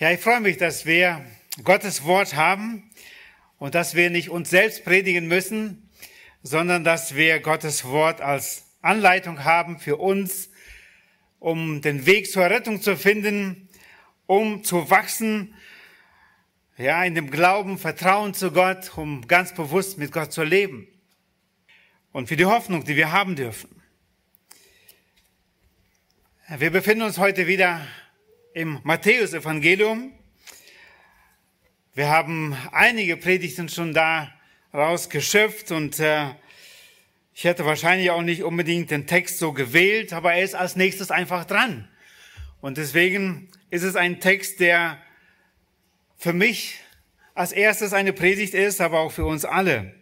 Ja, ich freue mich, dass wir Gottes Wort haben und dass wir nicht uns selbst predigen müssen, sondern dass wir Gottes Wort als Anleitung haben für uns, um den Weg zur Rettung zu finden, um zu wachsen, ja, in dem Glauben, Vertrauen zu Gott, um ganz bewusst mit Gott zu leben. Und für die Hoffnung, die wir haben dürfen. Wir befinden uns heute wieder im Matthäusevangelium. Wir haben einige Predigten schon da rausgeschöpft und äh, ich hätte wahrscheinlich auch nicht unbedingt den Text so gewählt, aber er ist als nächstes einfach dran. Und deswegen ist es ein Text, der für mich als erstes eine Predigt ist, aber auch für uns alle.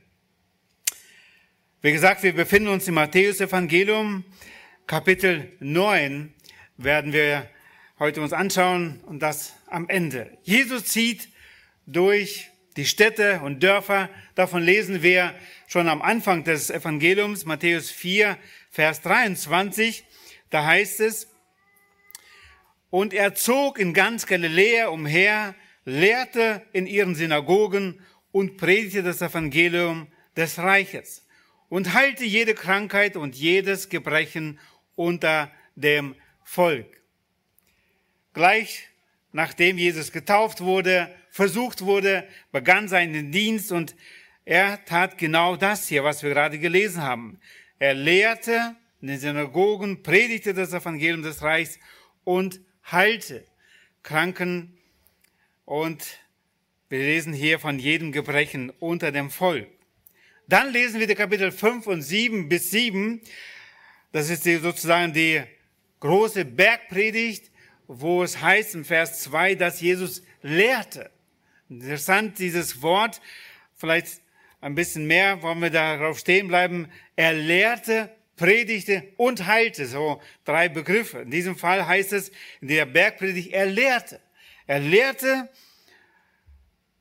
Wie gesagt, wir befinden uns im Matthäusevangelium, Kapitel 9 werden wir heute uns anschauen und das am Ende. Jesus zieht durch die Städte und Dörfer. Davon lesen wir schon am Anfang des Evangeliums, Matthäus 4, Vers 23. Da heißt es, und er zog in ganz Galiläa umher, lehrte in ihren Synagogen und predigte das Evangelium des Reiches und heilte jede Krankheit und jedes Gebrechen unter dem Volk. Gleich nachdem Jesus getauft wurde, versucht wurde, begann seinen Dienst und er tat genau das hier, was wir gerade gelesen haben. Er lehrte in den Synagogen, predigte das Evangelium des Reichs und heilte Kranken und wir lesen hier von jedem Gebrechen unter dem Volk. Dann lesen wir die Kapitel 5 und 7 bis 7. Das ist sozusagen die große Bergpredigt, wo es heißt im Vers 2, dass Jesus lehrte. Interessant, dieses Wort, vielleicht ein bisschen mehr, wollen wir darauf stehen bleiben. Er lehrte, predigte und heilte, so drei Begriffe. In diesem Fall heißt es in der Bergpredigt, er lehrte. Er lehrte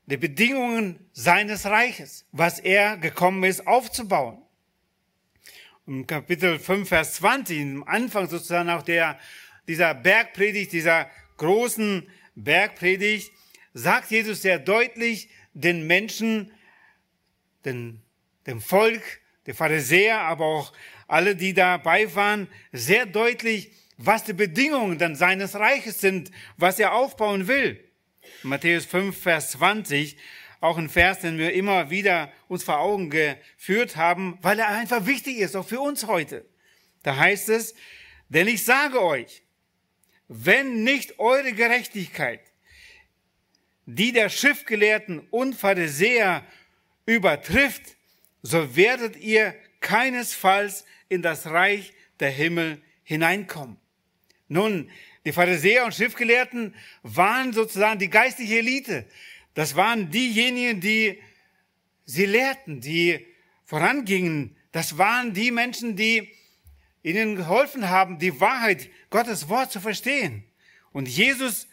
die Bedingungen seines Reiches, was er gekommen ist aufzubauen. Im Kapitel 5, Vers 20, im Anfang sozusagen auch der, dieser Bergpredigt, dieser großen Bergpredigt, sagt Jesus sehr deutlich den Menschen, den, dem Volk, der Pharisäer, aber auch alle, die dabei waren, sehr deutlich, was die Bedingungen dann seines Reiches sind, was er aufbauen will. Matthäus 5, Vers 20 auch ein Vers, den wir immer wieder uns vor Augen geführt haben, weil er einfach wichtig ist, auch für uns heute. Da heißt es, denn ich sage euch, wenn nicht eure Gerechtigkeit, die der Schriftgelehrten und Pharisäer übertrifft, so werdet ihr keinesfalls in das Reich der Himmel hineinkommen. Nun, die Pharisäer und Schriftgelehrten waren sozusagen die geistliche Elite. Das waren diejenigen, die sie lehrten, die vorangingen. Das waren die Menschen, die ihnen geholfen haben, die Wahrheit, Gottes Wort zu verstehen. Und Jesus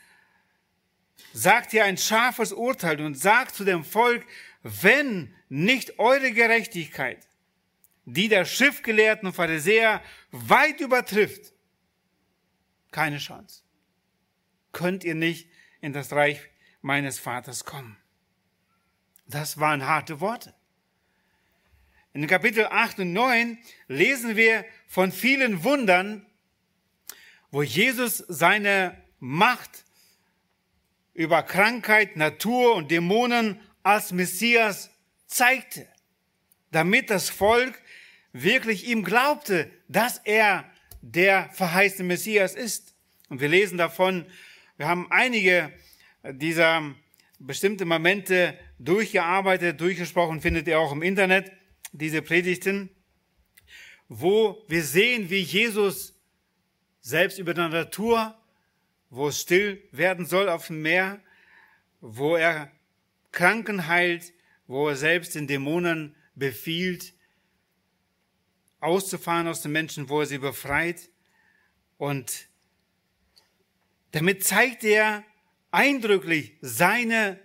sagt hier ein scharfes Urteil und sagt zu dem Volk, wenn nicht eure Gerechtigkeit, die der Schriftgelehrten und Pharisäer weit übertrifft, keine Chance. Könnt ihr nicht in das Reich meines Vaters kommen. Das waren harte Worte. In Kapitel 8 und 9 lesen wir von vielen Wundern, wo Jesus seine Macht über Krankheit, Natur und Dämonen als Messias zeigte, damit das Volk wirklich ihm glaubte, dass er der verheißene Messias ist. Und wir lesen davon, wir haben einige dieser bestimmte Momente durchgearbeitet, durchgesprochen, findet ihr auch im Internet, diese Predigten, wo wir sehen, wie Jesus selbst über die Natur, wo es still werden soll auf dem Meer, wo er Kranken heilt, wo er selbst den Dämonen befiehlt, auszufahren aus den Menschen, wo er sie befreit. Und damit zeigt er, eindrücklich seine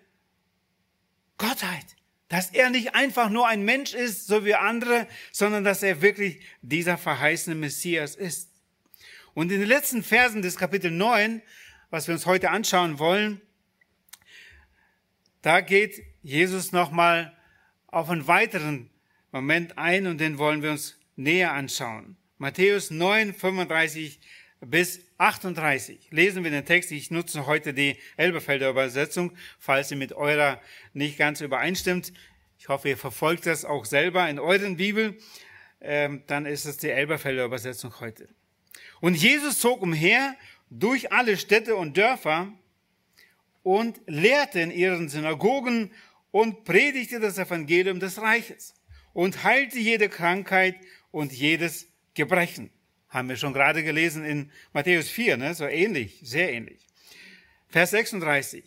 Gottheit. Dass er nicht einfach nur ein Mensch ist, so wie andere, sondern dass er wirklich dieser verheißene Messias ist. Und in den letzten Versen des Kapitel 9, was wir uns heute anschauen wollen, da geht Jesus nochmal auf einen weiteren Moment ein und den wollen wir uns näher anschauen. Matthäus 9, 35 bis 38. Lesen wir den Text. Ich nutze heute die Elberfelder Übersetzung, falls sie mit eurer nicht ganz übereinstimmt. Ich hoffe, ihr verfolgt das auch selber in euren Bibel. Ähm, dann ist es die Elberfelder Übersetzung heute. Und Jesus zog umher durch alle Städte und Dörfer und lehrte in ihren Synagogen und predigte das Evangelium des Reiches und heilte jede Krankheit und jedes Gebrechen. Haben wir schon gerade gelesen in Matthäus 4, ne? so ähnlich, sehr ähnlich. Vers 36.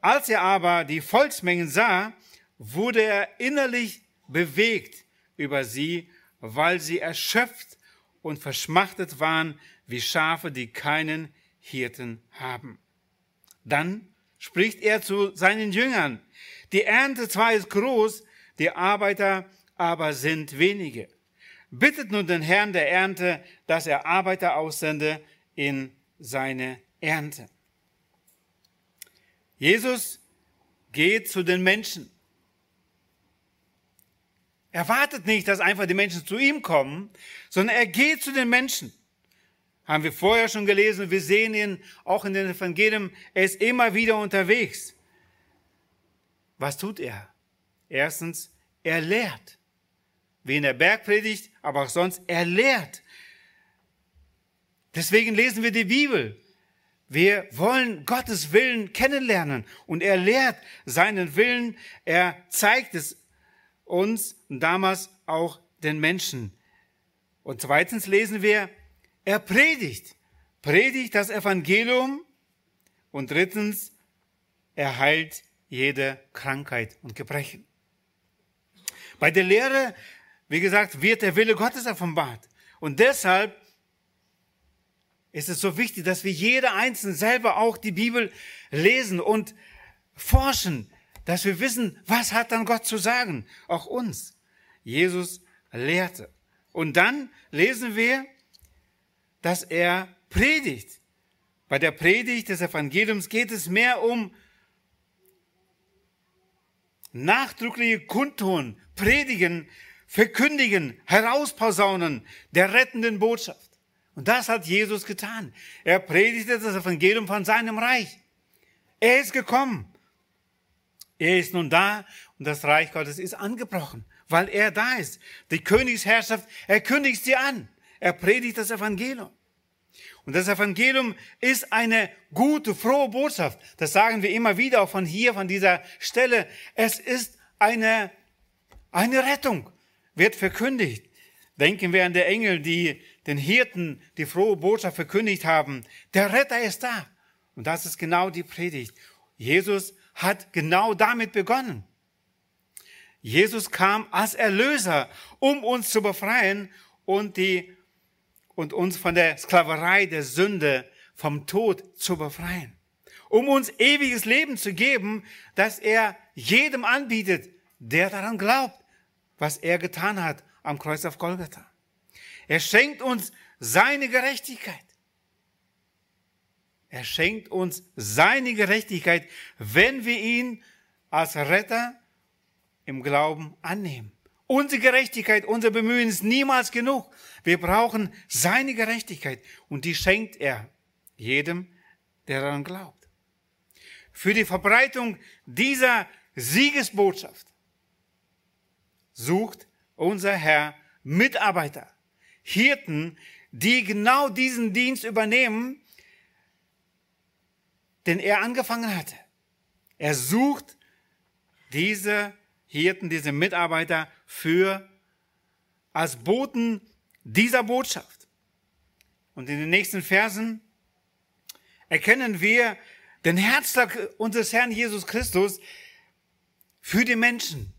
Als er aber die Volksmengen sah, wurde er innerlich bewegt über sie, weil sie erschöpft und verschmachtet waren wie Schafe, die keinen Hirten haben. Dann spricht er zu seinen Jüngern, die Ernte zwar ist groß, die Arbeiter aber sind wenige. Bittet nun den Herrn der Ernte, dass er Arbeiter aussende in seine Ernte. Jesus geht zu den Menschen. Er wartet nicht, dass einfach die Menschen zu ihm kommen, sondern er geht zu den Menschen. Haben wir vorher schon gelesen, wir sehen ihn auch in den Evangelien, er ist immer wieder unterwegs. Was tut er? Erstens, er lehrt wie in der Bergpredigt, aber auch sonst, er lehrt. Deswegen lesen wir die Bibel. Wir wollen Gottes Willen kennenlernen und er lehrt seinen Willen, er zeigt es uns und damals auch den Menschen. Und zweitens lesen wir, er predigt, predigt das Evangelium und drittens, er heilt jede Krankheit und Gebrechen. Bei der Lehre wie gesagt, wird der Wille Gottes offenbart. Und deshalb ist es so wichtig, dass wir jeder Einzelne selber auch die Bibel lesen und forschen, dass wir wissen, was hat dann Gott zu sagen, auch uns. Jesus lehrte. Und dann lesen wir, dass er predigt. Bei der Predigt des Evangeliums geht es mehr um nachdrückliche Kundtun, Predigen verkündigen, herausposaunen der rettenden Botschaft. Und das hat Jesus getan. Er predigte das Evangelium von seinem Reich. Er ist gekommen. Er ist nun da und das Reich Gottes ist angebrochen, weil er da ist. Die Königsherrschaft, er kündigt sie an. Er predigt das Evangelium. Und das Evangelium ist eine gute, frohe Botschaft. Das sagen wir immer wieder, auch von hier, von dieser Stelle. Es ist eine, eine Rettung wird verkündigt. Denken wir an die Engel, die den Hirten die frohe Botschaft verkündigt haben. Der Retter ist da. Und das ist genau die Predigt. Jesus hat genau damit begonnen. Jesus kam als Erlöser, um uns zu befreien und die, und uns von der Sklaverei der Sünde, vom Tod zu befreien. Um uns ewiges Leben zu geben, das er jedem anbietet, der daran glaubt was er getan hat am Kreuz auf Golgatha. Er schenkt uns seine Gerechtigkeit. Er schenkt uns seine Gerechtigkeit, wenn wir ihn als Retter im Glauben annehmen. Unsere Gerechtigkeit, unser Bemühen ist niemals genug. Wir brauchen seine Gerechtigkeit und die schenkt er jedem, der daran glaubt. Für die Verbreitung dieser Siegesbotschaft sucht unser Herr Mitarbeiter, Hirten, die genau diesen Dienst übernehmen, den er angefangen hatte. Er sucht diese Hirten, diese Mitarbeiter für als Boten dieser Botschaft. Und in den nächsten Versen erkennen wir den Herzschlag unseres Herrn Jesus Christus für die Menschen.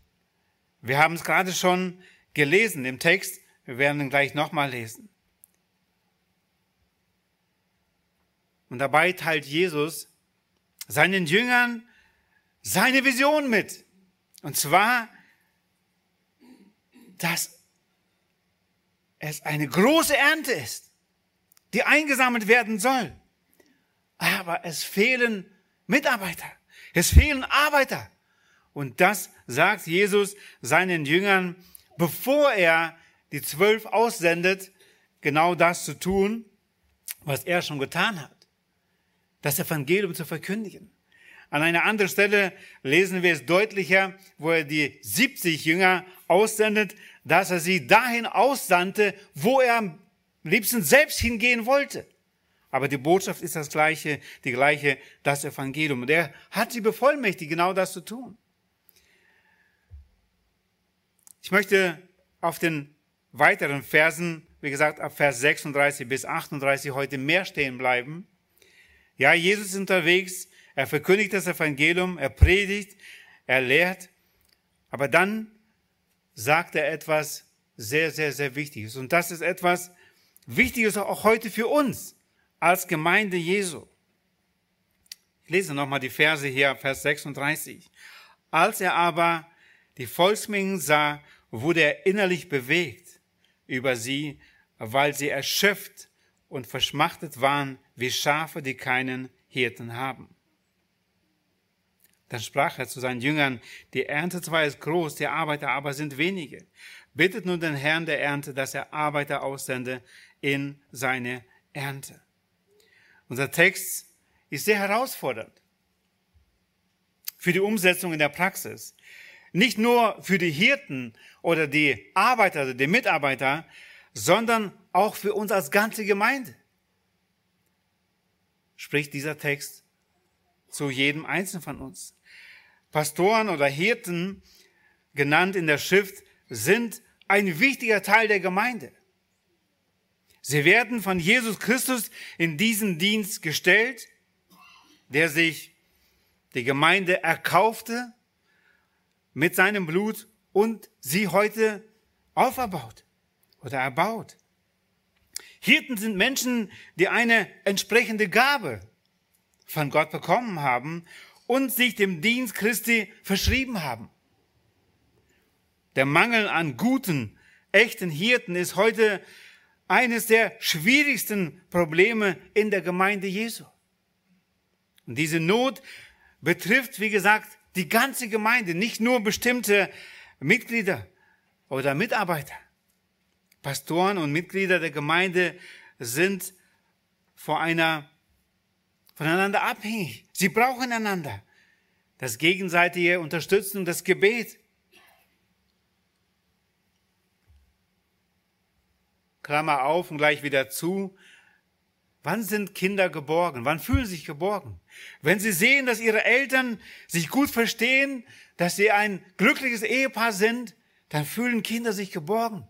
Wir haben es gerade schon gelesen im Text. Wir werden ihn gleich nochmal lesen. Und dabei teilt Jesus seinen Jüngern seine Vision mit. Und zwar, dass es eine große Ernte ist, die eingesammelt werden soll. Aber es fehlen Mitarbeiter. Es fehlen Arbeiter. Und das sagt Jesus seinen Jüngern, bevor er die zwölf aussendet, genau das zu tun, was er schon getan hat. Das Evangelium zu verkündigen. An einer anderen Stelle lesen wir es deutlicher, wo er die 70 Jünger aussendet, dass er sie dahin aussandte, wo er am liebsten selbst hingehen wollte. Aber die Botschaft ist das gleiche, die gleiche, das Evangelium. Und er hat sie bevollmächtigt, genau das zu tun. Ich möchte auf den weiteren Versen, wie gesagt, ab Vers 36 bis 38 heute mehr stehen bleiben. Ja, Jesus ist unterwegs, er verkündigt das Evangelium, er predigt, er lehrt, aber dann sagt er etwas sehr, sehr, sehr Wichtiges. Und das ist etwas Wichtiges auch heute für uns als Gemeinde Jesu. Ich lese nochmal die Verse hier, Vers 36. Als er aber die Volksmengen sah, wurde er innerlich bewegt über sie, weil sie erschöpft und verschmachtet waren wie Schafe, die keinen Hirten haben. Dann sprach er zu seinen Jüngern, die Ernte zwar ist groß, die Arbeiter aber sind wenige. Bittet nun den Herrn der Ernte, dass er Arbeiter aussende in seine Ernte. Unser Text ist sehr herausfordernd für die Umsetzung in der Praxis. Nicht nur für die Hirten oder die Arbeiter oder die Mitarbeiter, sondern auch für uns als ganze Gemeinde. Spricht dieser Text zu jedem Einzelnen von uns. Pastoren oder Hirten, genannt in der Schrift, sind ein wichtiger Teil der Gemeinde. Sie werden von Jesus Christus in diesen Dienst gestellt, der sich die Gemeinde erkaufte mit seinem Blut und sie heute auferbaut oder erbaut. Hirten sind Menschen, die eine entsprechende Gabe von Gott bekommen haben und sich dem Dienst Christi verschrieben haben. Der Mangel an guten, echten Hirten ist heute eines der schwierigsten Probleme in der Gemeinde Jesu. Und diese Not betrifft, wie gesagt, die ganze Gemeinde, nicht nur bestimmte Mitglieder oder Mitarbeiter. Pastoren und Mitglieder der Gemeinde sind vor einer, voneinander abhängig. Sie brauchen einander. Das gegenseitige Unterstützen und das Gebet. Klammer auf und gleich wieder zu. Wann sind Kinder geborgen? Wann fühlen sie sich geborgen? Wenn sie sehen, dass ihre Eltern sich gut verstehen, dass sie ein glückliches Ehepaar sind, dann fühlen Kinder sich geborgen.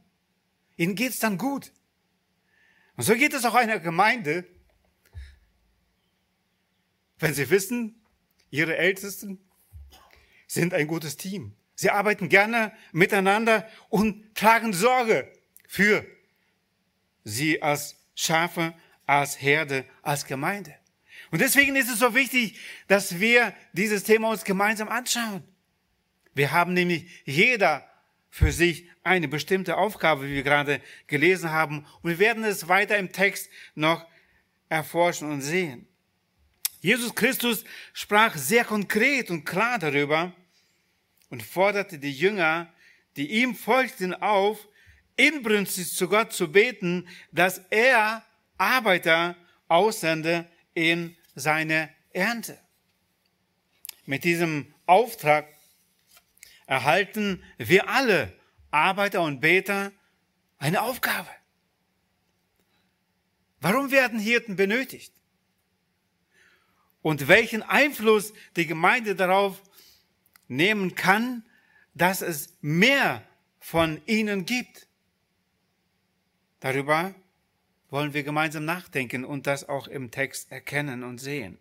Ihnen geht's dann gut. Und so geht es auch einer Gemeinde, wenn sie wissen, ihre Ältesten sind ein gutes Team. Sie arbeiten gerne miteinander und tragen Sorge für sie als Schafe als Herde, als Gemeinde. Und deswegen ist es so wichtig, dass wir dieses Thema uns gemeinsam anschauen. Wir haben nämlich jeder für sich eine bestimmte Aufgabe, wie wir gerade gelesen haben. Und wir werden es weiter im Text noch erforschen und sehen. Jesus Christus sprach sehr konkret und klar darüber und forderte die Jünger, die ihm folgten, auf, inbrünstig zu Gott zu beten, dass er Arbeiter aussende in seine Ernte. Mit diesem Auftrag erhalten wir alle Arbeiter und Beter eine Aufgabe. Warum werden Hirten benötigt? Und welchen Einfluss die Gemeinde darauf nehmen kann, dass es mehr von ihnen gibt. Darüber wollen wir gemeinsam nachdenken und das auch im Text erkennen und sehen.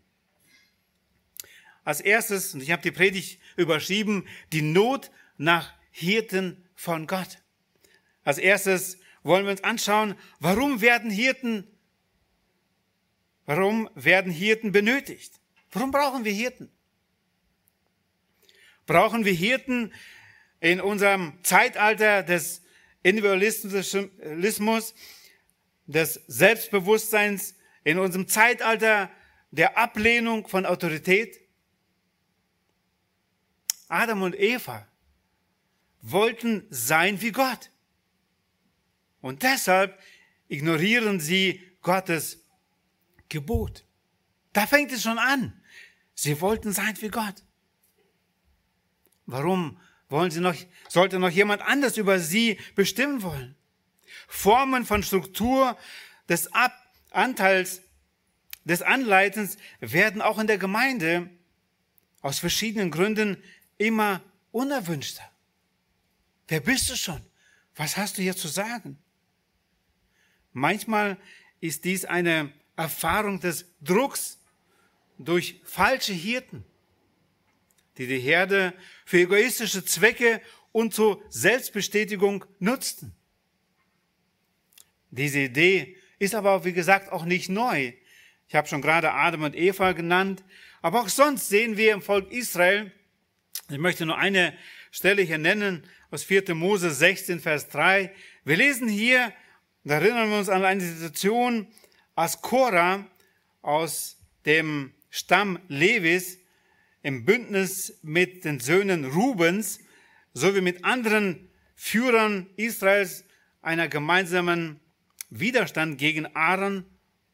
Als erstes, und ich habe die Predigt überschrieben, die Not nach Hirten von Gott. Als erstes wollen wir uns anschauen, warum werden Hirten, warum werden Hirten benötigt? Warum brauchen wir Hirten? Brauchen wir Hirten in unserem Zeitalter des Individualismus, des Selbstbewusstseins, in unserem Zeitalter der Ablehnung von Autorität? Adam und Eva, wollten sein wie Gott. Und deshalb ignorieren sie Gottes Gebot. Da fängt es schon an. Sie wollten sein wie Gott. Warum wollen sie noch, sollte noch jemand anders über sie bestimmen wollen? Formen von Struktur des Ab Anteils des Anleitens werden auch in der Gemeinde aus verschiedenen Gründen immer unerwünschter. Wer bist du schon? Was hast du hier zu sagen? Manchmal ist dies eine Erfahrung des Drucks durch falsche Hirten, die die Herde für egoistische Zwecke und zur Selbstbestätigung nutzten. Diese Idee ist aber, wie gesagt, auch nicht neu. Ich habe schon gerade Adam und Eva genannt, aber auch sonst sehen wir im Volk Israel, ich möchte nur eine Stelle hier nennen, aus 4. Mose 16, Vers 3. Wir lesen hier, da erinnern wir uns an eine Situation, als Korah aus dem Stamm Levis im Bündnis mit den Söhnen Rubens sowie mit anderen Führern Israels einer gemeinsamen Widerstand gegen Aaron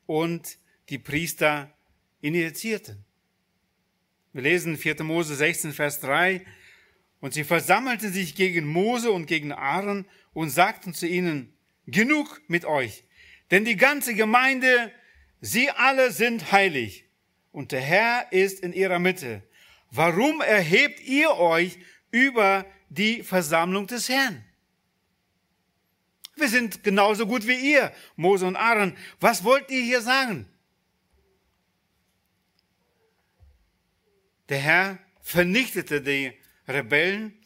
und die Priester initiierten. Wir lesen 4. Mose 16, Vers 3. Und sie versammelten sich gegen Mose und gegen Aaron und sagten zu ihnen, genug mit euch, denn die ganze Gemeinde, sie alle sind heilig und der Herr ist in ihrer Mitte. Warum erhebt ihr euch über die Versammlung des Herrn? Wir sind genauso gut wie ihr, Mose und Aaron. Was wollt ihr hier sagen? Der Herr vernichtete die Rebellen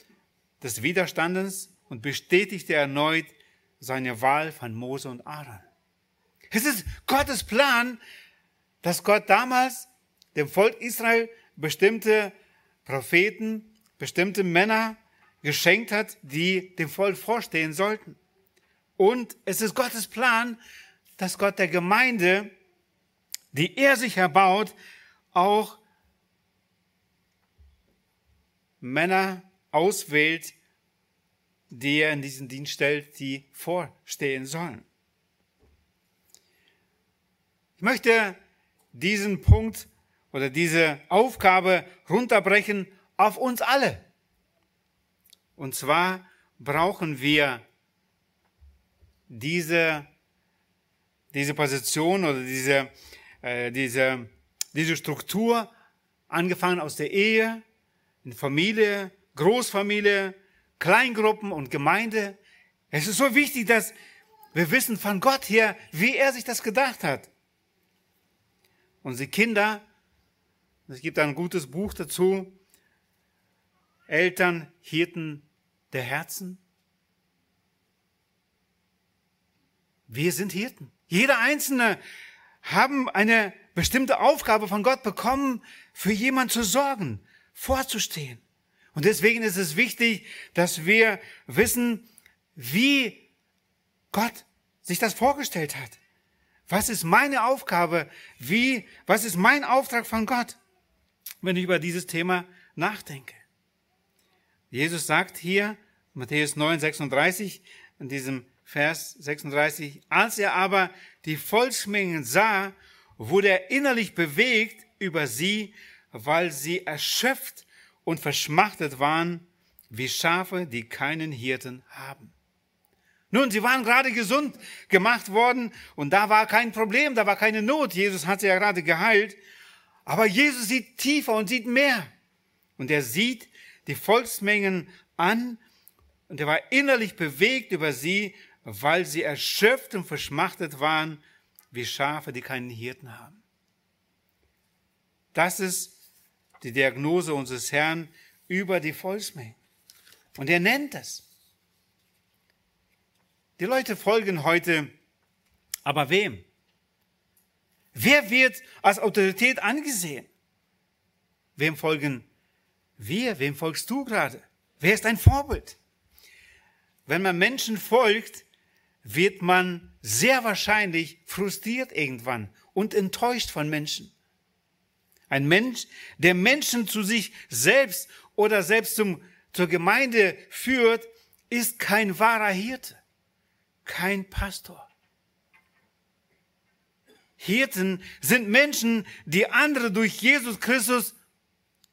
des Widerstandes und bestätigte erneut seine Wahl von Mose und Aaron. Es ist Gottes Plan, dass Gott damals dem Volk Israel bestimmte Propheten, bestimmte Männer geschenkt hat, die dem Volk vorstehen sollten. Und es ist Gottes Plan, dass Gott der Gemeinde, die er sich erbaut, auch Männer auswählt, die er in diesen Dienst stellt, die vorstehen sollen. Ich möchte diesen Punkt oder diese Aufgabe runterbrechen auf uns alle. Und zwar brauchen wir diese, diese Position oder diese, äh, diese, diese Struktur, angefangen aus der Ehe, in Familie, Großfamilie, Kleingruppen und Gemeinde. Es ist so wichtig, dass wir wissen von Gott her, wie er sich das gedacht hat. Unsere Kinder, es gibt ein gutes Buch dazu, Eltern, Hirten der Herzen. Wir sind Hirten. Jeder Einzelne haben eine bestimmte Aufgabe von Gott bekommen, für jemand zu sorgen, vorzustehen. Und deswegen ist es wichtig, dass wir wissen, wie Gott sich das vorgestellt hat. Was ist meine Aufgabe? Wie, was ist mein Auftrag von Gott, wenn ich über dieses Thema nachdenke? Jesus sagt hier, Matthäus 9, 36, in diesem Vers 36, als er aber die Volksmengen sah, wurde er innerlich bewegt über sie, weil sie erschöpft und verschmachtet waren, wie Schafe, die keinen Hirten haben. Nun, sie waren gerade gesund gemacht worden und da war kein Problem, da war keine Not. Jesus hat sie ja gerade geheilt. Aber Jesus sieht tiefer und sieht mehr. Und er sieht die Volksmengen an und er war innerlich bewegt über sie, weil sie erschöpft und verschmachtet waren, wie Schafe, die keinen Hirten haben. Das ist die Diagnose unseres Herrn über die Volksmenge. Und er nennt es. Die Leute folgen heute, aber wem? Wer wird als Autorität angesehen? Wem folgen wir? Wem folgst du gerade? Wer ist ein Vorbild? Wenn man Menschen folgt, wird man sehr wahrscheinlich frustriert irgendwann und enttäuscht von Menschen. Ein Mensch, der Menschen zu sich selbst oder selbst zum, zur Gemeinde führt, ist kein wahrer Hirte, kein Pastor. Hirten sind Menschen, die andere durch Jesus Christus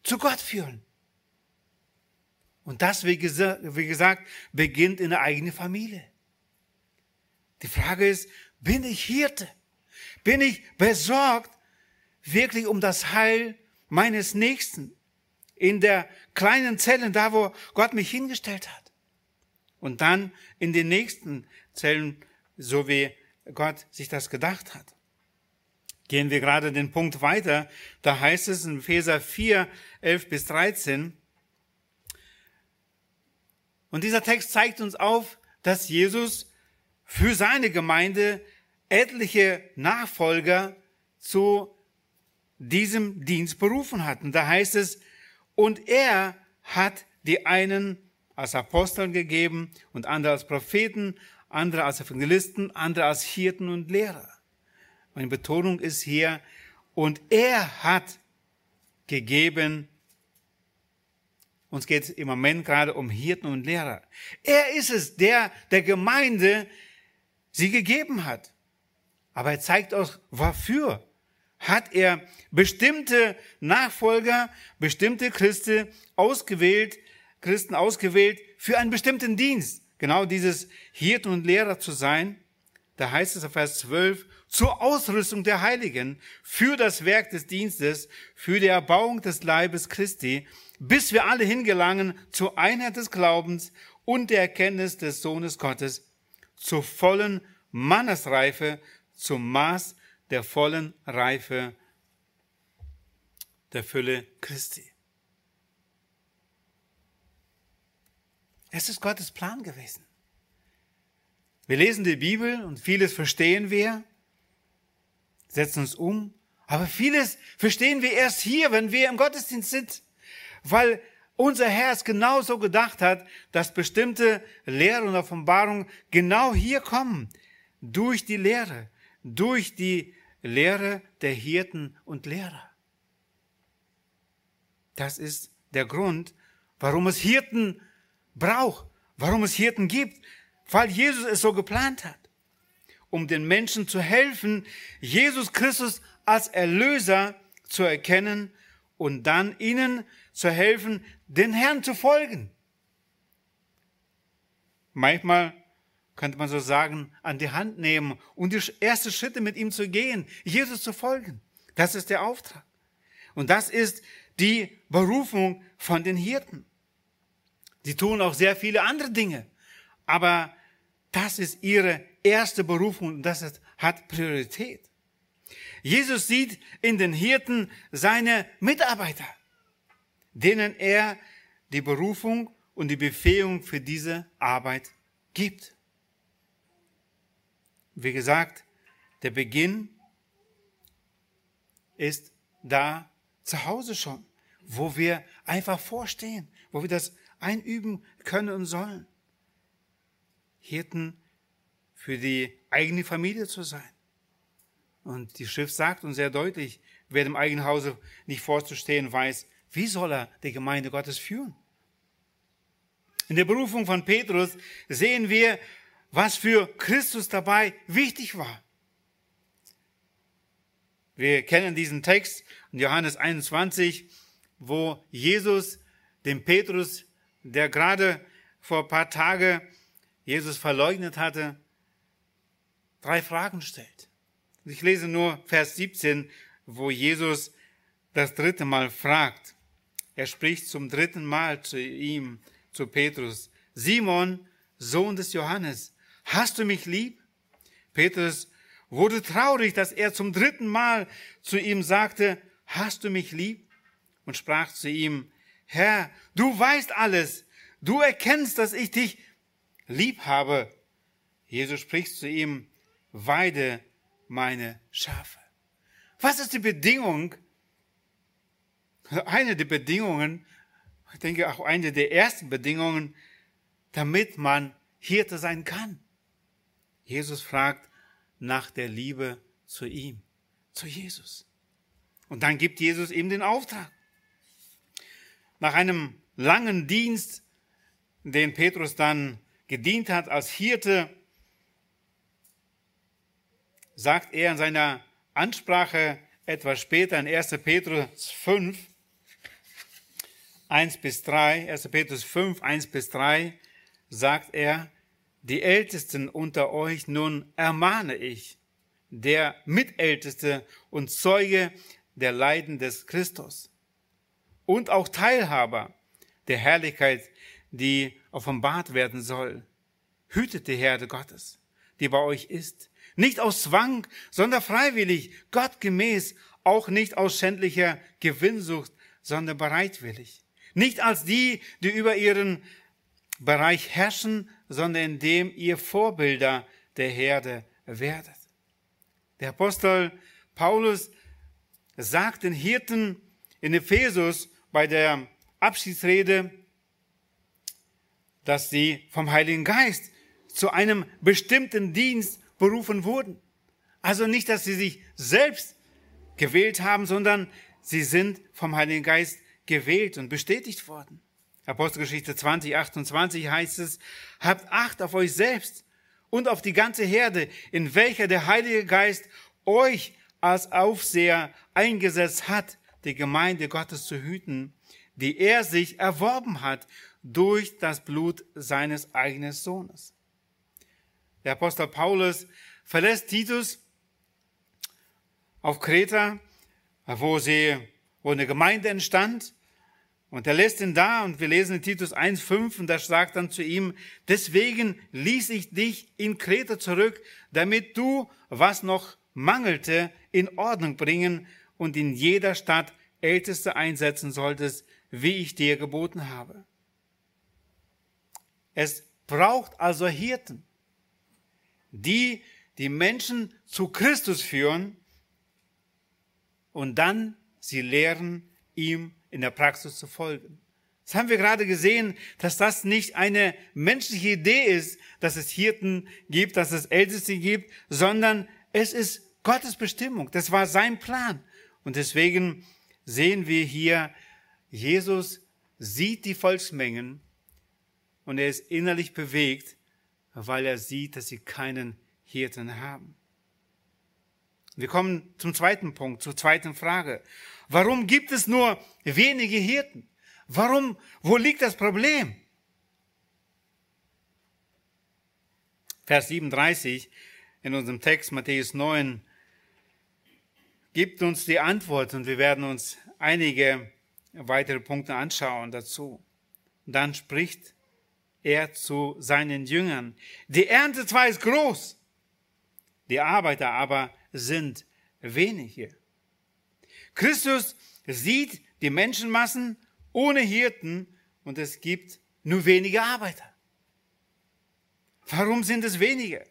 zu Gott führen. Und das, wie gesagt, beginnt in der eigenen Familie. Die Frage ist, bin ich Hirte? Bin ich besorgt wirklich um das Heil meines Nächsten in der kleinen Zelle, da wo Gott mich hingestellt hat? Und dann in den nächsten Zellen, so wie Gott sich das gedacht hat. Gehen wir gerade den Punkt weiter. Da heißt es in Epheser 4, 11 bis 13. Und dieser Text zeigt uns auf, dass Jesus für seine Gemeinde etliche Nachfolger zu diesem Dienst berufen hat. Und da heißt es, und er hat die einen als Aposteln gegeben und andere als Propheten, andere als Evangelisten, andere als Hirten und Lehrer. Meine Betonung ist hier, und er hat gegeben, uns geht es im Moment gerade um Hirten und Lehrer. Er ist es, der der Gemeinde sie gegeben hat. Aber er zeigt auch, wofür hat er bestimmte Nachfolger, bestimmte Christen ausgewählt, Christen ausgewählt für einen bestimmten Dienst. Genau dieses Hirten und Lehrer zu sein. Da heißt es auf Vers 12, zur Ausrüstung der Heiligen, für das Werk des Dienstes, für die Erbauung des Leibes Christi, bis wir alle hingelangen zur Einheit des Glaubens und der Erkenntnis des Sohnes Gottes, zur vollen Mannesreife, zum Maß der vollen Reife der Fülle Christi. Es ist Gottes Plan gewesen. Wir lesen die Bibel und vieles verstehen wir, setzen uns um, aber vieles verstehen wir erst hier, wenn wir im Gottesdienst sind, weil unser Herr es genau so gedacht hat, dass bestimmte Lehre und Offenbarung genau hier kommen, durch die Lehre, durch die Lehre der Hirten und Lehrer. Das ist der Grund, warum es Hirten braucht, warum es Hirten gibt, weil Jesus es so geplant hat, um den Menschen zu helfen, Jesus Christus als Erlöser zu erkennen und dann ihnen zu helfen, den Herrn zu folgen. Manchmal könnte man so sagen, an die Hand nehmen und die ersten Schritte mit ihm zu gehen, Jesus zu folgen. Das ist der Auftrag. Und das ist die Berufung von den Hirten. Sie tun auch sehr viele andere Dinge, aber das ist ihre erste Berufung und das hat Priorität. Jesus sieht in den Hirten seine Mitarbeiter, denen er die Berufung und die Befähigung für diese Arbeit gibt. Wie gesagt, der Beginn ist da zu Hause schon, wo wir einfach vorstehen, wo wir das einüben können und sollen. Hirten für die eigene Familie zu sein. Und die Schrift sagt uns sehr deutlich, wer dem eigenen Hause nicht vorzustehen weiß, wie soll er die Gemeinde Gottes führen? In der Berufung von Petrus sehen wir, was für Christus dabei wichtig war. Wir kennen diesen Text in Johannes 21, wo Jesus dem Petrus, der gerade vor ein paar Tagen Jesus verleugnet hatte, drei Fragen stellt. Ich lese nur Vers 17, wo Jesus das dritte Mal fragt. Er spricht zum dritten Mal zu ihm, zu Petrus. Simon, Sohn des Johannes, hast du mich lieb? Petrus wurde traurig, dass er zum dritten Mal zu ihm sagte, hast du mich lieb? Und sprach zu ihm, Herr, du weißt alles, du erkennst, dass ich dich lieb habe. Jesus spricht zu ihm, weide meine Schafe. Was ist die Bedingung? Eine der Bedingungen, ich denke auch eine der ersten Bedingungen, damit man Hirte sein kann. Jesus fragt nach der Liebe zu ihm, zu Jesus. Und dann gibt Jesus ihm den Auftrag. Nach einem langen Dienst, den Petrus dann gedient hat als Hirte, sagt er in seiner Ansprache etwas später in 1. Petrus 5, 1 bis 3, 1. Petrus 5, 1 bis 3, sagt er, die Ältesten unter euch nun ermahne ich, der Mitälteste und Zeuge der Leiden des Christus und auch Teilhaber der Herrlichkeit, die offenbart werden soll. Hütet die Herde Gottes, die bei euch ist, nicht aus Zwang, sondern freiwillig, gottgemäß, auch nicht aus schändlicher Gewinnsucht, sondern bereitwillig. Nicht als die, die über ihren Bereich herrschen, sondern indem ihr Vorbilder der Herde werdet. Der Apostel Paulus sagt den Hirten in Ephesus bei der Abschiedsrede, dass sie vom Heiligen Geist zu einem bestimmten Dienst berufen wurden. Also nicht, dass sie sich selbst gewählt haben, sondern sie sind vom Heiligen Geist gewählt und bestätigt worden. Apostelgeschichte 20, 28 heißt es, habt Acht auf euch selbst und auf die ganze Herde, in welcher der Heilige Geist euch als Aufseher eingesetzt hat, die Gemeinde Gottes zu hüten, die er sich erworben hat durch das Blut seines eigenen Sohnes. Der Apostel Paulus verlässt Titus auf Kreta, wo sie, wo eine Gemeinde entstand. Und er lässt ihn da und wir lesen in Titus 1,5 und da sagt dann zu ihm, deswegen ließ ich dich in Kreta zurück, damit du, was noch mangelte, in Ordnung bringen und in jeder Stadt Älteste einsetzen solltest, wie ich dir geboten habe. Es braucht also Hirten, die die Menschen zu Christus führen und dann sie lehren, ihm in der Praxis zu folgen. Das haben wir gerade gesehen, dass das nicht eine menschliche Idee ist, dass es Hirten gibt, dass es Älteste gibt, sondern es ist Gottes Bestimmung. Das war sein Plan. Und deswegen sehen wir hier, Jesus sieht die Volksmengen und er ist innerlich bewegt, weil er sieht, dass sie keinen Hirten haben. Wir kommen zum zweiten Punkt, zur zweiten Frage. Warum gibt es nur wenige Hirten? Warum, wo liegt das Problem? Vers 37 in unserem Text Matthäus 9 gibt uns die Antwort und wir werden uns einige weitere Punkte anschauen dazu. dann spricht er zu seinen Jüngern, die Ernte zwar ist groß, die Arbeiter aber sind wenige. Christus sieht die Menschenmassen ohne Hirten und es gibt nur wenige Arbeiter. Warum sind es wenige?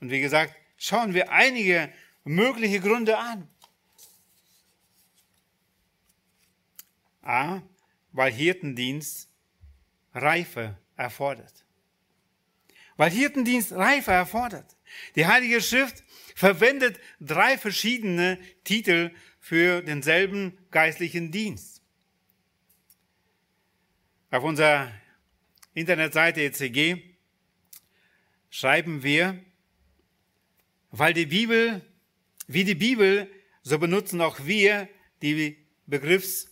Und wie gesagt, schauen wir einige mögliche Gründe an. A, weil Hirtendienst Reife erfordert. Weil Hirtendienst Reife erfordert. Die Heilige Schrift verwendet drei verschiedene Titel für denselben geistlichen Dienst. Auf unserer Internetseite ECG schreiben wir, weil die Bibel, wie die Bibel, so benutzen auch wir die Begriffs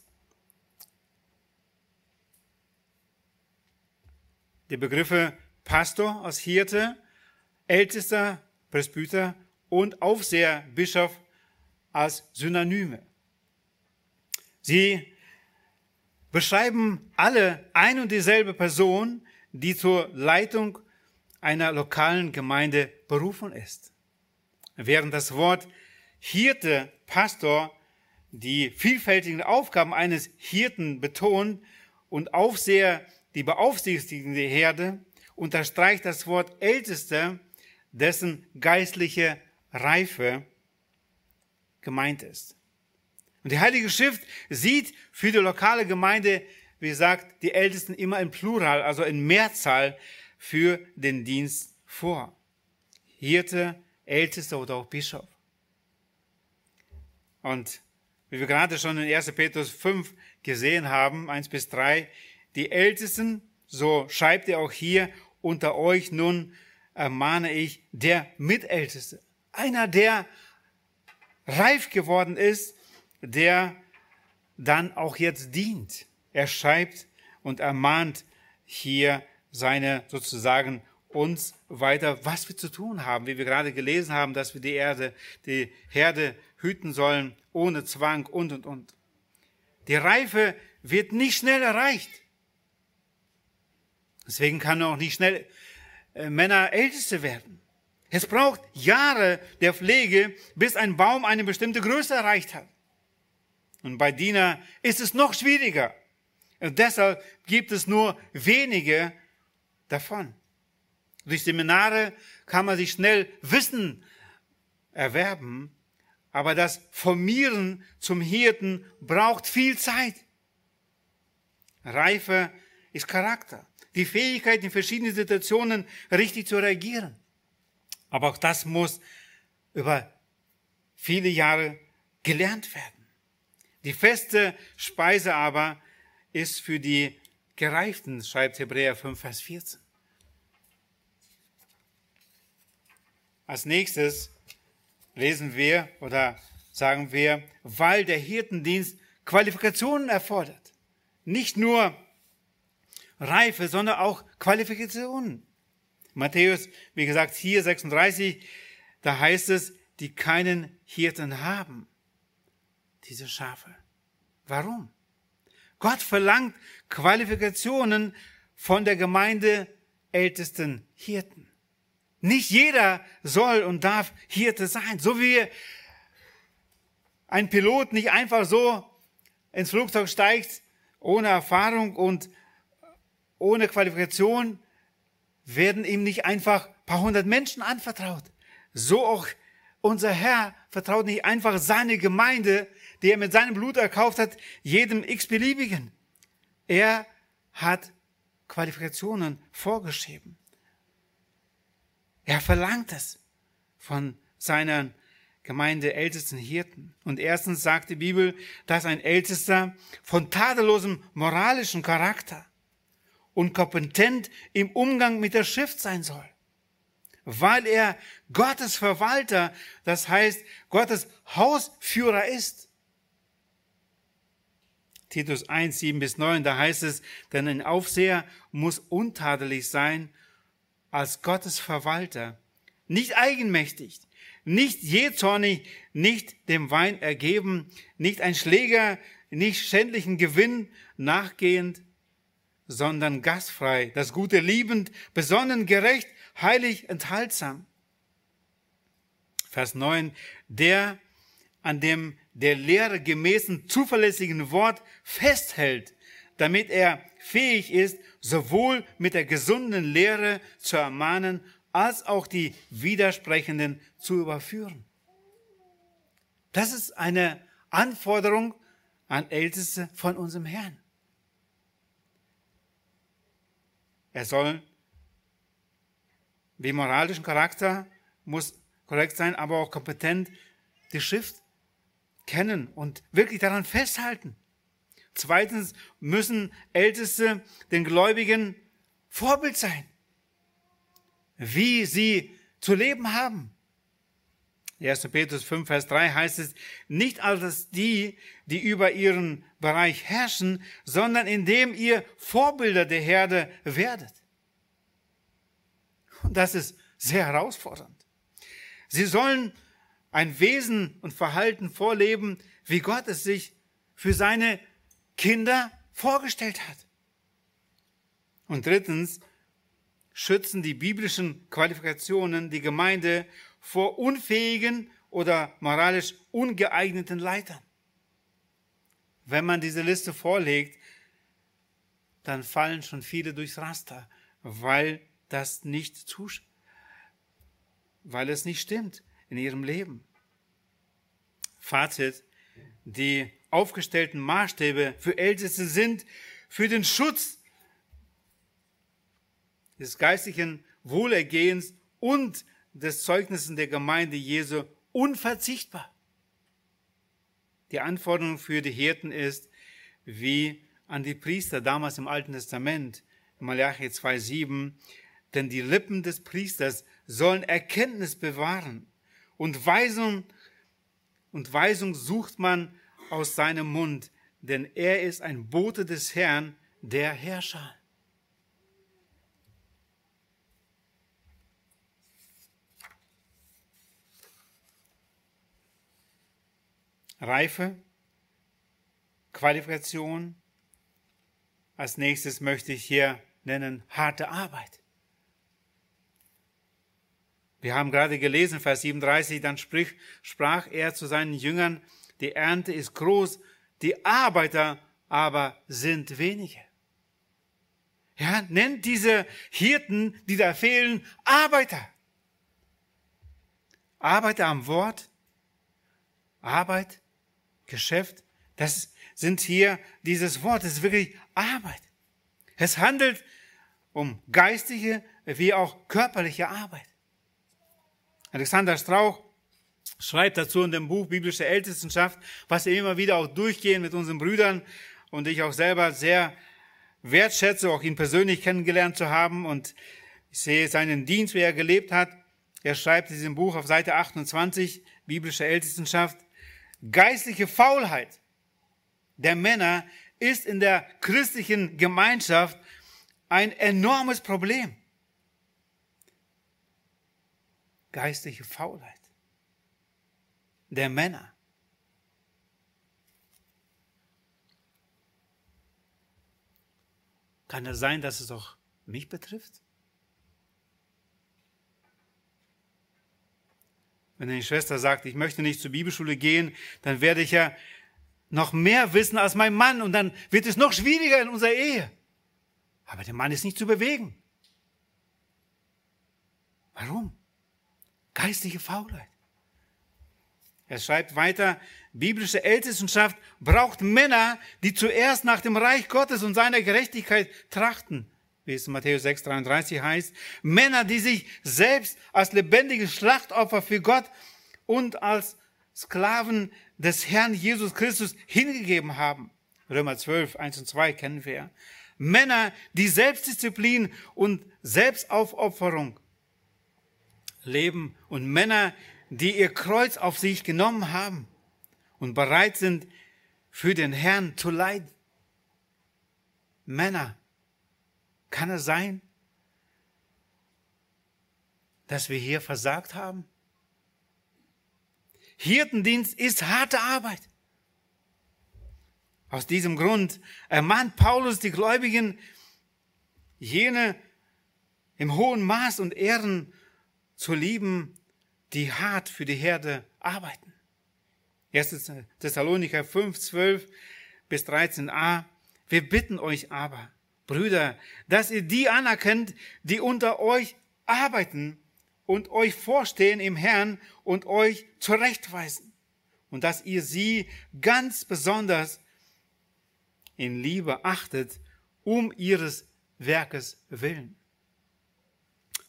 die Begriffe Pastor als Hirte, Ältester, Presbyter und Aufseher, Bischof als Synonyme. Sie beschreiben alle ein und dieselbe Person, die zur Leitung einer lokalen Gemeinde berufen ist. Während das Wort Hirte, Pastor die vielfältigen Aufgaben eines Hirten betont und Aufseher die beaufsichtigende Herde, unterstreicht das Wort Ältester, dessen geistliche Reife gemeint ist. Und die Heilige Schrift sieht für die lokale Gemeinde, wie gesagt, die Ältesten immer im Plural, also in Mehrzahl für den Dienst vor. Hirte, Ältester oder auch Bischof. Und wie wir gerade schon in 1. Petrus 5 gesehen haben, 1 bis 3, die Ältesten, so schreibt er auch hier, unter euch nun ermahne ich der Mitälteste. Einer, der reif geworden ist, der dann auch jetzt dient. Er schreibt und ermahnt hier seine sozusagen uns weiter, was wir zu tun haben, wie wir gerade gelesen haben, dass wir die Erde, die Herde hüten sollen, ohne Zwang und, und, und. Die Reife wird nicht schnell erreicht. Deswegen kann auch nicht schnell äh, Männer Älteste werden. Es braucht Jahre der Pflege, bis ein Baum eine bestimmte Größe erreicht hat. Und bei Diener ist es noch schwieriger. Und deshalb gibt es nur wenige davon. Durch Seminare kann man sich schnell Wissen erwerben, aber das Formieren zum Hirten braucht viel Zeit. Reife ist Charakter. Die Fähigkeit, in verschiedenen Situationen richtig zu reagieren. Aber auch das muss über viele Jahre gelernt werden. Die feste Speise aber ist für die Gereiften, schreibt Hebräer 5, Vers 14. Als nächstes lesen wir oder sagen wir, weil der Hirtendienst Qualifikationen erfordert. Nicht nur Reife, sondern auch Qualifikationen. Matthäus, wie gesagt, hier 36, da heißt es, die keinen Hirten haben diese Schafe. Warum? Gott verlangt Qualifikationen von der Gemeinde ältesten Hirten. Nicht jeder soll und darf Hirte sein. So wie ein Pilot nicht einfach so ins Flugzeug steigt, ohne Erfahrung und ohne Qualifikation, werden ihm nicht einfach paar hundert Menschen anvertraut. So auch unser Herr vertraut nicht einfach seine Gemeinde die er mit seinem Blut erkauft hat, jedem x-beliebigen. Er hat Qualifikationen vorgeschrieben. Er verlangt es von seinen Gemeindeältesten Hirten. Und erstens sagt die Bibel, dass ein Ältester von tadellosem moralischen Charakter und kompetent im Umgang mit der Schrift sein soll. Weil er Gottes Verwalter, das heißt Gottes Hausführer ist. Titus 1, 7 bis 9, da heißt es, denn ein Aufseher muss untadelig sein als Gottes Verwalter, nicht eigenmächtig, nicht jähzornig, nicht dem Wein ergeben, nicht ein Schläger, nicht schändlichen Gewinn nachgehend, sondern gastfrei, das Gute liebend, besonnen, gerecht, heilig, enthaltsam. Vers 9, der an dem der Lehre gemäßen zuverlässigen Wort festhält, damit er fähig ist, sowohl mit der gesunden Lehre zu ermahnen, als auch die Widersprechenden zu überführen. Das ist eine Anforderung an Älteste von unserem Herrn. Er soll, wie moralischen Charakter, muss korrekt sein, aber auch kompetent die Schrift kennen und wirklich daran festhalten. Zweitens müssen Älteste den Gläubigen Vorbild sein, wie sie zu leben haben. 1. Petrus 5, Vers 3 heißt es, nicht als die, die über ihren Bereich herrschen, sondern indem ihr Vorbilder der Herde werdet. Und das ist sehr herausfordernd. Sie sollen ein Wesen und Verhalten vorleben, wie Gott es sich für seine Kinder vorgestellt hat. Und drittens schützen die biblischen Qualifikationen die Gemeinde vor unfähigen oder moralisch ungeeigneten Leitern. Wenn man diese Liste vorlegt, dann fallen schon viele durchs Raster, weil das nicht zusch weil es nicht stimmt in ihrem Leben. Fazit, die aufgestellten Maßstäbe für Älteste sind für den Schutz des geistlichen Wohlergehens und des Zeugnisses der Gemeinde Jesu unverzichtbar. Die Anforderung für die Hirten ist, wie an die Priester damals im Alten Testament, Malachi 2,7, denn die Lippen des Priesters sollen Erkenntnis bewahren und Weisung, und Weisung sucht man aus seinem Mund, denn er ist ein Bote des Herrn, der Herrscher. Reife, Qualifikation. Als nächstes möchte ich hier nennen harte Arbeit. Wir haben gerade gelesen, Vers 37, dann sprich, sprach er zu seinen Jüngern, die Ernte ist groß, die Arbeiter aber sind wenige. Ja, nennt diese Hirten, die da fehlen, Arbeiter. Arbeiter am Wort, Arbeit, Geschäft, das sind hier dieses Wort, das ist wirklich Arbeit. Es handelt um geistige wie auch körperliche Arbeit. Alexander Strauch schreibt dazu in dem Buch Biblische Ältestenschaft, was wir immer wieder auch durchgehen mit unseren Brüdern und ich auch selber sehr wertschätze, auch ihn persönlich kennengelernt zu haben und ich sehe seinen Dienst, wie er gelebt hat. Er schreibt in diesem Buch auf Seite 28, Biblische Ältestenschaft, geistliche Faulheit der Männer ist in der christlichen Gemeinschaft ein enormes Problem. Geistliche Faulheit der Männer. Kann es sein, dass es auch mich betrifft? Wenn eine Schwester sagt, ich möchte nicht zur Bibelschule gehen, dann werde ich ja noch mehr wissen als mein Mann und dann wird es noch schwieriger in unserer Ehe. Aber der Mann ist nicht zu bewegen. Warum? Geistliche Faulheit. Er schreibt weiter, biblische Ältestenschaft braucht Männer, die zuerst nach dem Reich Gottes und seiner Gerechtigkeit trachten, wie es in Matthäus 6, 33 heißt. Männer, die sich selbst als lebendiges Schlachtopfer für Gott und als Sklaven des Herrn Jesus Christus hingegeben haben. Römer 12, 1 und 2 kennen wir. Männer, die Selbstdisziplin und Selbstaufopferung leben und Männer, die ihr Kreuz auf sich genommen haben und bereit sind, für den Herrn zu leiden. Männer, kann es sein, dass wir hier versagt haben? Hirtendienst ist harte Arbeit. Aus diesem Grund ermahnt Paulus die Gläubigen, jene im hohen Maß und Ehren zu lieben, die hart für die Herde arbeiten. 1. Thessalonicher 5, 12 bis 13a. Wir bitten euch aber, Brüder, dass ihr die anerkennt, die unter euch arbeiten und euch vorstehen im Herrn und euch zurechtweisen. Und dass ihr sie ganz besonders in Liebe achtet, um ihres Werkes willen.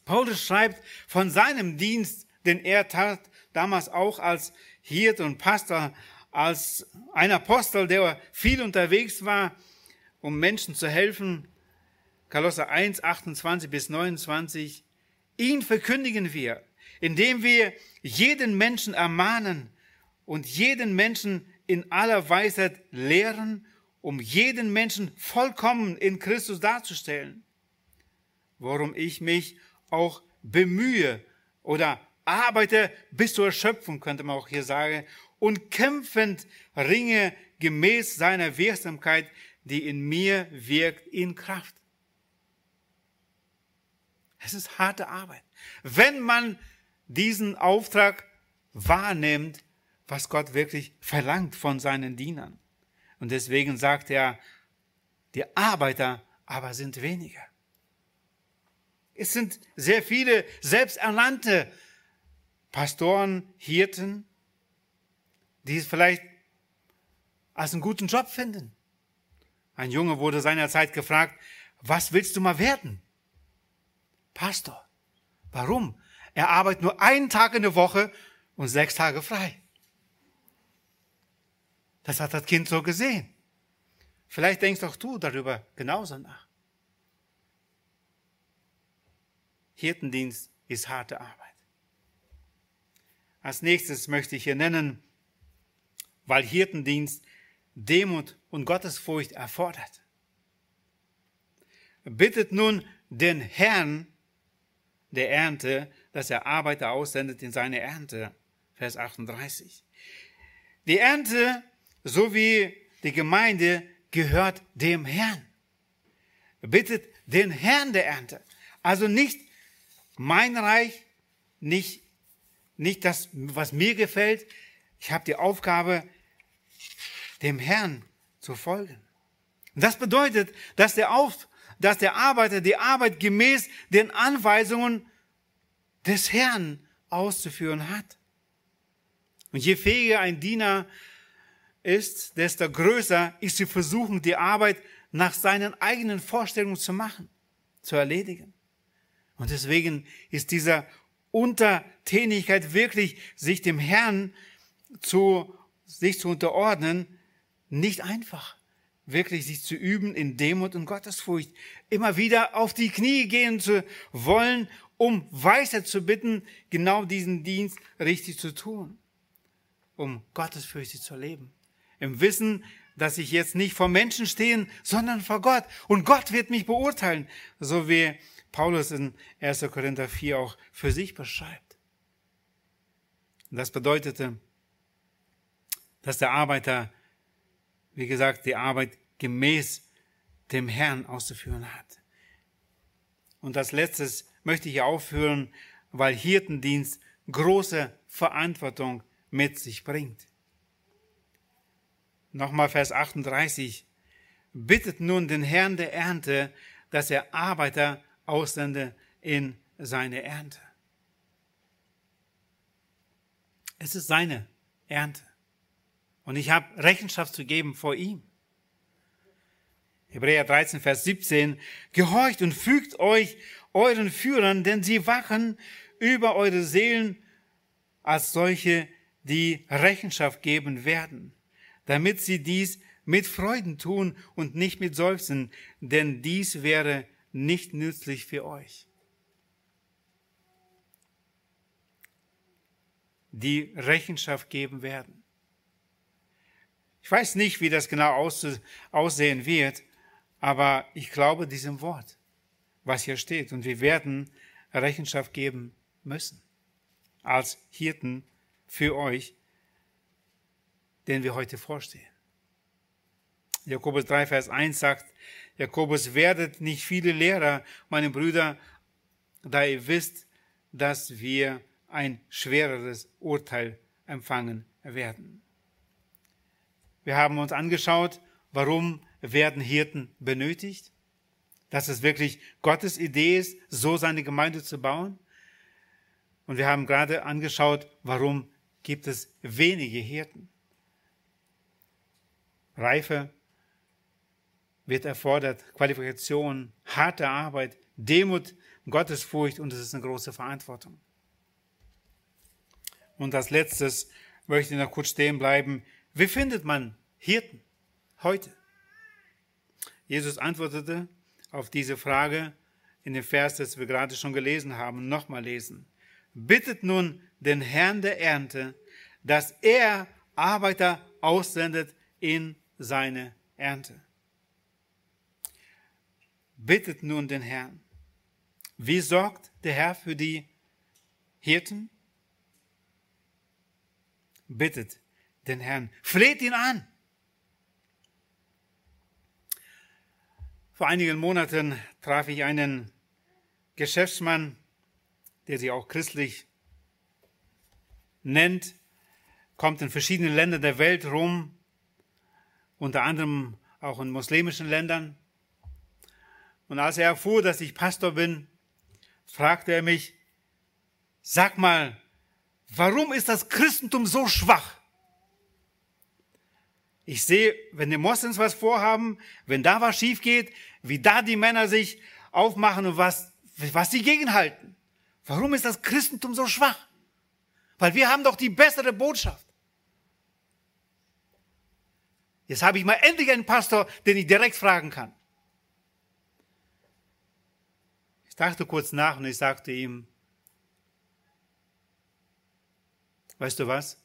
Paulus schreibt von seinem Dienst, den er tat, damals auch als Hirt und Pastor, als ein Apostel, der viel unterwegs war, um Menschen zu helfen. Kolosser 1, 28 bis 29. Ihn verkündigen wir, indem wir jeden Menschen ermahnen und jeden Menschen in aller Weisheit lehren, um jeden Menschen vollkommen in Christus darzustellen. Worum ich mich auch bemühe oder arbeite bis zur Erschöpfung, könnte man auch hier sagen, und kämpfend ringe gemäß seiner Wirksamkeit, die in mir wirkt, in Kraft. Es ist harte Arbeit. Wenn man diesen Auftrag wahrnimmt, was Gott wirklich verlangt von seinen Dienern. Und deswegen sagt er, die Arbeiter aber sind weniger. Es sind sehr viele selbsternannte Pastoren, Hirten, die es vielleicht als einen guten Job finden. Ein Junge wurde seinerzeit gefragt, was willst du mal werden? Pastor. Warum? Er arbeitet nur einen Tag in der Woche und sechs Tage frei. Das hat das Kind so gesehen. Vielleicht denkst auch du darüber genauso nach. Hirtendienst ist harte Arbeit. Als nächstes möchte ich hier nennen, weil Hirtendienst Demut und Gottesfurcht erfordert. Bittet nun den Herrn der Ernte, dass er Arbeiter aussendet in seine Ernte. Vers 38. Die Ernte sowie die Gemeinde gehört dem Herrn. Bittet den Herrn der Ernte. Also nicht mein Reich, nicht, nicht das, was mir gefällt. Ich habe die Aufgabe, dem Herrn zu folgen. Und das bedeutet, dass der, Auf, dass der Arbeiter die Arbeit gemäß den Anweisungen des Herrn auszuführen hat. Und je fähiger ein Diener ist, desto größer ist die Versuchung, die Arbeit nach seinen eigenen Vorstellungen zu machen, zu erledigen. Und deswegen ist dieser Untertänigkeit wirklich, sich dem Herrn zu, sich zu unterordnen, nicht einfach. Wirklich sich zu üben in Demut und Gottesfurcht. Immer wieder auf die Knie gehen zu wollen, um Weisheit zu bitten, genau diesen Dienst richtig zu tun. Um Gottesfürchtig zu leben im Wissen, dass ich jetzt nicht vor Menschen stehen, sondern vor Gott. Und Gott wird mich beurteilen, so wie Paulus in 1. Korinther 4 auch für sich beschreibt. Das bedeutete, dass der Arbeiter, wie gesagt, die Arbeit gemäß dem Herrn auszuführen hat. Und als letztes möchte ich aufführen, weil Hirtendienst große Verantwortung mit sich bringt. Nochmal Vers 38. Bittet nun den Herrn der Ernte, dass er Arbeiter aussende in seine Ernte. Es ist seine Ernte. Und ich habe Rechenschaft zu geben vor ihm. Hebräer 13, Vers 17. Gehorcht und fügt euch euren Führern, denn sie wachen über eure Seelen als solche, die Rechenschaft geben werden damit sie dies mit Freuden tun und nicht mit Seufzen, denn dies wäre nicht nützlich für euch. Die Rechenschaft geben werden. Ich weiß nicht, wie das genau aussehen wird, aber ich glaube diesem Wort, was hier steht. Und wir werden Rechenschaft geben müssen als Hirten für euch den wir heute vorstehen. Jakobus 3, Vers 1 sagt, Jakobus, werdet nicht viele Lehrer, meine Brüder, da ihr wisst, dass wir ein schwereres Urteil empfangen werden. Wir haben uns angeschaut, warum werden Hirten benötigt, dass es wirklich Gottes Idee ist, so seine Gemeinde zu bauen. Und wir haben gerade angeschaut, warum gibt es wenige Hirten. Reife wird erfordert, Qualifikation, harte Arbeit, Demut, Gottesfurcht und es ist eine große Verantwortung. Und als letztes möchte ich noch kurz stehen bleiben. Wie findet man Hirten heute? Jesus antwortete auf diese Frage in dem Vers, das wir gerade schon gelesen haben, nochmal lesen. Bittet nun den Herrn der Ernte, dass er Arbeiter aussendet in seine Ernte. Bittet nun den Herrn. Wie sorgt der Herr für die Hirten? Bittet den Herrn. Fleht ihn an. Vor einigen Monaten traf ich einen Geschäftsmann, der sich auch christlich nennt, kommt in verschiedenen Ländern der Welt rum, unter anderem auch in muslimischen Ländern. Und als er erfuhr, dass ich Pastor bin, fragte er mich, sag mal, warum ist das Christentum so schwach? Ich sehe, wenn die Moslems was vorhaben, wenn da was schief geht, wie da die Männer sich aufmachen und was, was sie gegenhalten. Warum ist das Christentum so schwach? Weil wir haben doch die bessere Botschaft. Jetzt habe ich mal endlich einen Pastor, den ich direkt fragen kann. Ich dachte kurz nach und ich sagte ihm, weißt du was?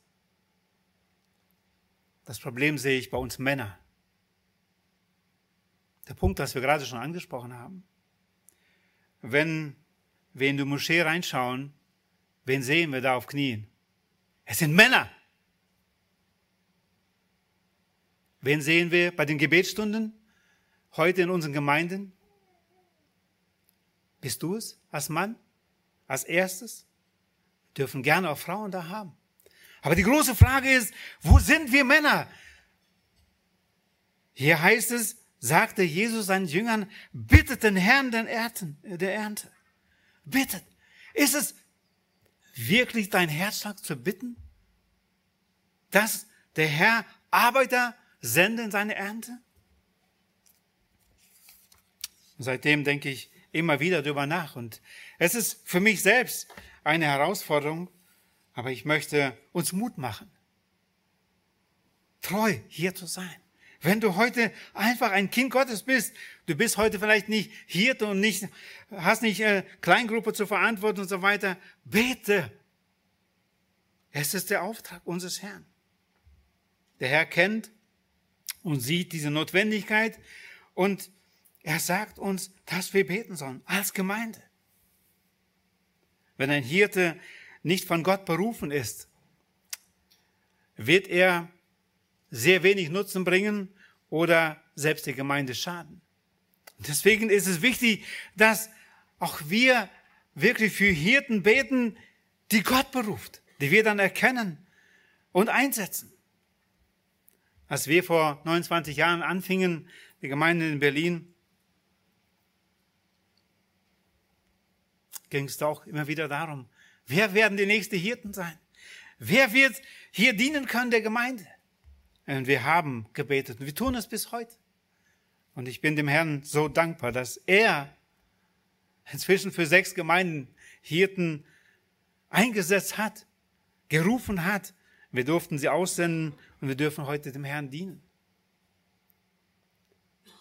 Das Problem sehe ich bei uns Männer. Der Punkt, das wir gerade schon angesprochen haben. Wenn wir in die Moschee reinschauen, wen sehen wir da auf Knien? Es sind Männer. Wen sehen wir bei den Gebetsstunden heute in unseren Gemeinden? Bist du es als Mann? Als erstes? Wir dürfen gerne auch Frauen da haben. Aber die große Frage ist, wo sind wir Männer? Hier heißt es, sagte Jesus seinen Jüngern, bittet den Herrn der Ernte. Bittet. Ist es wirklich dein Herzschlag zu bitten, dass der Herr Arbeiter sende in seine Ernte? Seitdem denke ich immer wieder darüber nach. Und es ist für mich selbst eine Herausforderung, aber ich möchte uns Mut machen, treu hier zu sein. Wenn du heute einfach ein Kind Gottes bist, du bist heute vielleicht nicht Hirte und nicht, hast nicht äh, Kleingruppe zu verantworten und so weiter, bete. Es ist der Auftrag unseres Herrn. Der Herr kennt und sieht diese Notwendigkeit und er sagt uns, dass wir beten sollen als Gemeinde. Wenn ein Hirte nicht von Gott berufen ist, wird er sehr wenig Nutzen bringen oder selbst der Gemeinde schaden. Deswegen ist es wichtig, dass auch wir wirklich für Hirten beten, die Gott beruft, die wir dann erkennen und einsetzen. Als wir vor 29 Jahren anfingen, die Gemeinde in Berlin, ging es auch immer wieder darum, wer werden die nächsten Hirten sein? Wer wird hier dienen können der Gemeinde? Und wir haben gebetet und wir tun es bis heute. Und ich bin dem Herrn so dankbar, dass er inzwischen für sechs Gemeinden Hirten eingesetzt hat, gerufen hat. Wir durften sie aussenden und wir dürfen heute dem Herrn dienen.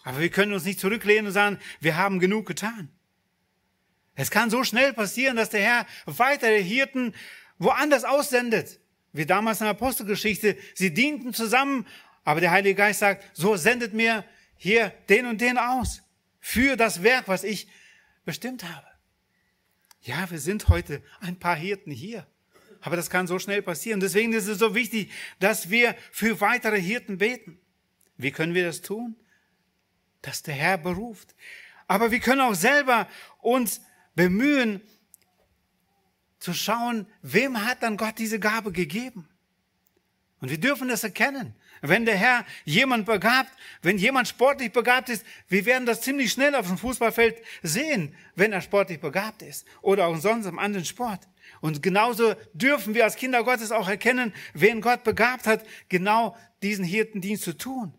Aber wir können uns nicht zurücklehnen und sagen, wir haben genug getan. Es kann so schnell passieren, dass der Herr weitere Hirten woanders aussendet. Wie damals in der Apostelgeschichte. Sie dienten zusammen, aber der Heilige Geist sagt, so sendet mir hier den und den aus. Für das Werk, was ich bestimmt habe. Ja, wir sind heute ein paar Hirten hier. Aber das kann so schnell passieren. Deswegen ist es so wichtig, dass wir für weitere Hirten beten. Wie können wir das tun? Dass der Herr beruft. Aber wir können auch selber uns bemühen, zu schauen, wem hat dann Gott diese Gabe gegeben. Und wir dürfen das erkennen. Wenn der Herr jemand begabt, wenn jemand sportlich begabt ist, wir werden das ziemlich schnell auf dem Fußballfeld sehen, wenn er sportlich begabt ist oder auch sonst im anderen Sport. Und genauso dürfen wir als Kinder Gottes auch erkennen, wen Gott begabt hat, genau diesen Hirtendienst zu tun.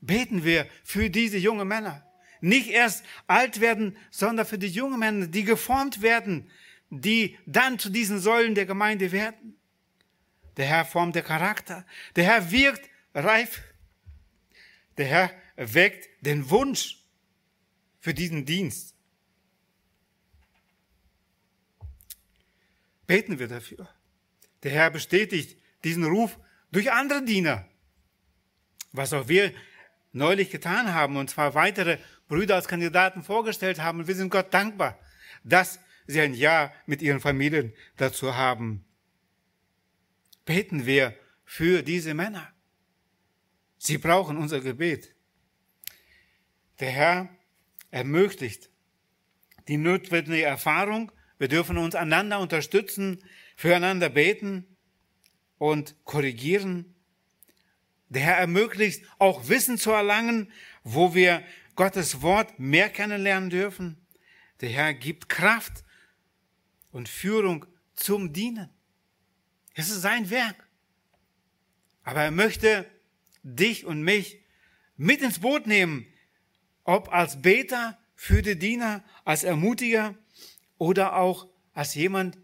Beten wir für diese jungen Männer. Nicht erst alt werden, sondern für die jungen Männer, die geformt werden, die dann zu diesen Säulen der Gemeinde werden. Der Herr formt der Charakter. Der Herr wirkt reif. Der Herr weckt den Wunsch für diesen Dienst. Beten wir dafür. Der Herr bestätigt diesen Ruf durch andere Diener. Was auch wir neulich getan haben, und zwar weitere Brüder als Kandidaten vorgestellt haben. Wir sind Gott dankbar, dass sie ein Ja mit ihren Familien dazu haben. Beten wir für diese Männer. Sie brauchen unser Gebet. Der Herr ermöglicht die notwendige Erfahrung wir dürfen uns einander unterstützen, füreinander beten und korrigieren. Der Herr ermöglicht auch Wissen zu erlangen, wo wir Gottes Wort mehr kennenlernen dürfen. Der Herr gibt Kraft und Führung zum Dienen. Es ist sein Werk. Aber er möchte dich und mich mit ins Boot nehmen, ob als Beter für die Diener, als Ermutiger oder auch als jemand,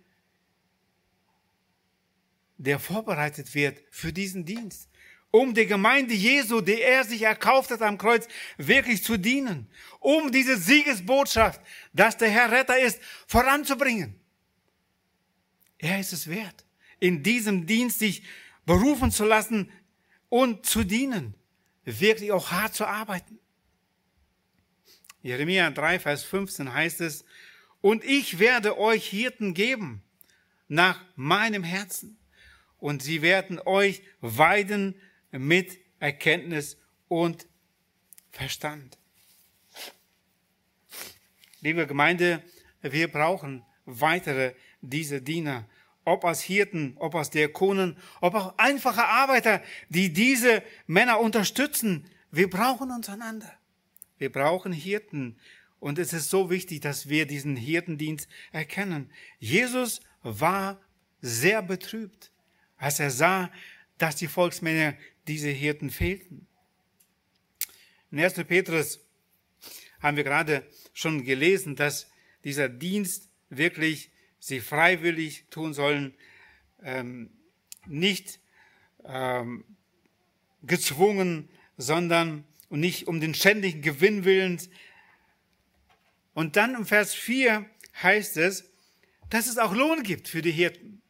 der vorbereitet wird für diesen Dienst. Um der Gemeinde Jesu, die er sich erkauft hat am Kreuz, wirklich zu dienen, um diese Siegesbotschaft, dass der Herr Retter ist, voranzubringen. Er ist es wert, in diesem Dienst sich berufen zu lassen und zu dienen, wirklich auch hart zu arbeiten. Jeremia 3, Vers 15 heißt es, und ich werde euch Hirten geben nach meinem Herzen, und sie werden euch weiden mit Erkenntnis und Verstand. Liebe Gemeinde, wir brauchen weitere diese Diener, ob als Hirten, ob als Diakonen, ob auch einfache Arbeiter, die diese Männer unterstützen. Wir brauchen uns einander. Wir brauchen Hirten. Und es ist so wichtig, dass wir diesen Hirtendienst erkennen. Jesus war sehr betrübt, als er sah, dass die Volksmänner diese Hirten fehlten. In 1. Petrus haben wir gerade schon gelesen, dass dieser Dienst wirklich sie freiwillig tun sollen, ähm, nicht ähm, gezwungen, sondern und nicht um den ständigen Gewinn willens. Und dann im Vers 4 heißt es, dass es auch Lohn gibt für die Hirten.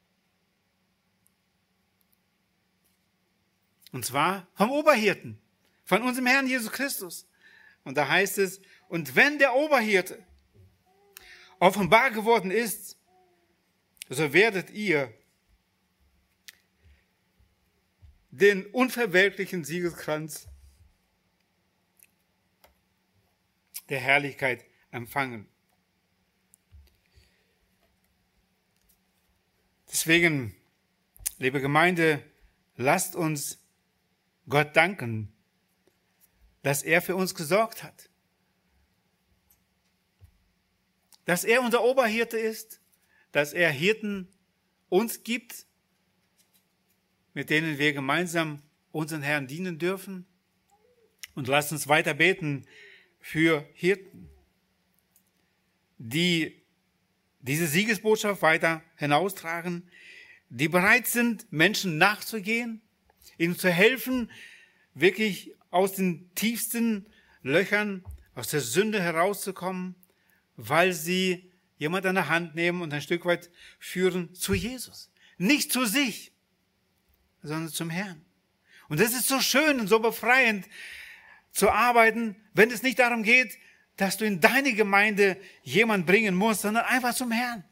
Und zwar vom Oberhirten, von unserem Herrn Jesus Christus. Und da heißt es, und wenn der Oberhirte offenbar geworden ist, so werdet ihr den unverwelklichen Siegeskranz der Herrlichkeit empfangen. Deswegen, liebe Gemeinde, lasst uns Gott danken, dass er für uns gesorgt hat. Dass er unser Oberhirte ist, dass er Hirten uns gibt, mit denen wir gemeinsam unseren Herrn dienen dürfen. Und lasst uns weiter beten, für Hirten, die diese Siegesbotschaft weiter hinaustragen, die bereit sind, Menschen nachzugehen, ihnen zu helfen, wirklich aus den tiefsten Löchern, aus der Sünde herauszukommen, weil sie jemand an der Hand nehmen und ein Stück weit führen zu Jesus. Nicht zu sich, sondern zum Herrn. Und das ist so schön und so befreiend, zu arbeiten, wenn es nicht darum geht, dass du in deine Gemeinde jemand bringen musst, sondern einfach zum Herrn.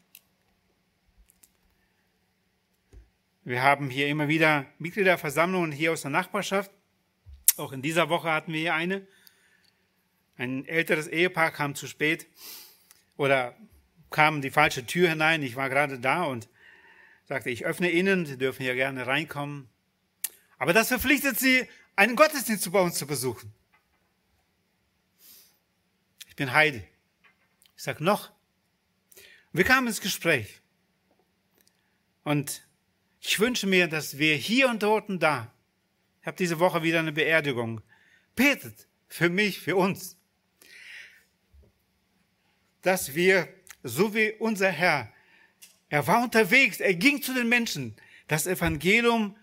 Wir haben hier immer wieder Mitgliederversammlungen hier aus der Nachbarschaft. Auch in dieser Woche hatten wir hier eine. Ein älteres Ehepaar kam zu spät oder kam die falsche Tür hinein. Ich war gerade da und sagte, ich öffne Ihnen, Sie dürfen hier gerne reinkommen. Aber das verpflichtet Sie, einen Gottesdienst bei uns zu besuchen. Ich bin Heide. Ich sag noch. Wir kamen ins Gespräch. Und ich wünsche mir, dass wir hier und dort und da, ich habe diese Woche wieder eine Beerdigung, betet für mich, für uns, dass wir, so wie unser Herr, er war unterwegs, er ging zu den Menschen, das Evangelium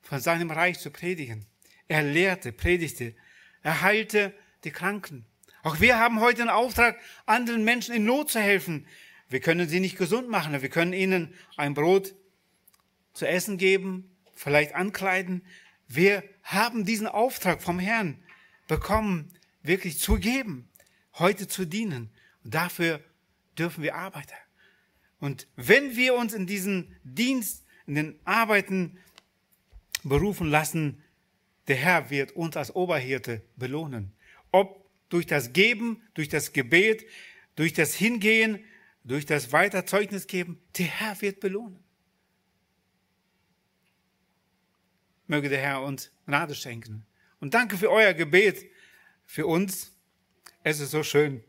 von seinem Reich zu predigen. Er lehrte, predigte, er heilte die Kranken, auch wir haben heute den Auftrag, anderen Menschen in Not zu helfen. Wir können sie nicht gesund machen, wir können ihnen ein Brot zu essen geben, vielleicht ankleiden. Wir haben diesen Auftrag vom Herrn bekommen, wirklich zu geben, heute zu dienen. Und dafür dürfen wir arbeiten. Und wenn wir uns in diesen Dienst, in den Arbeiten berufen lassen, der Herr wird uns als Oberhirte belohnen. Ob durch das Geben, durch das Gebet, durch das Hingehen, durch das Weiterzeugnis geben, der Herr wird belohnen. Möge der Herr uns Gnade schenken. Und danke für euer Gebet für uns. Es ist so schön,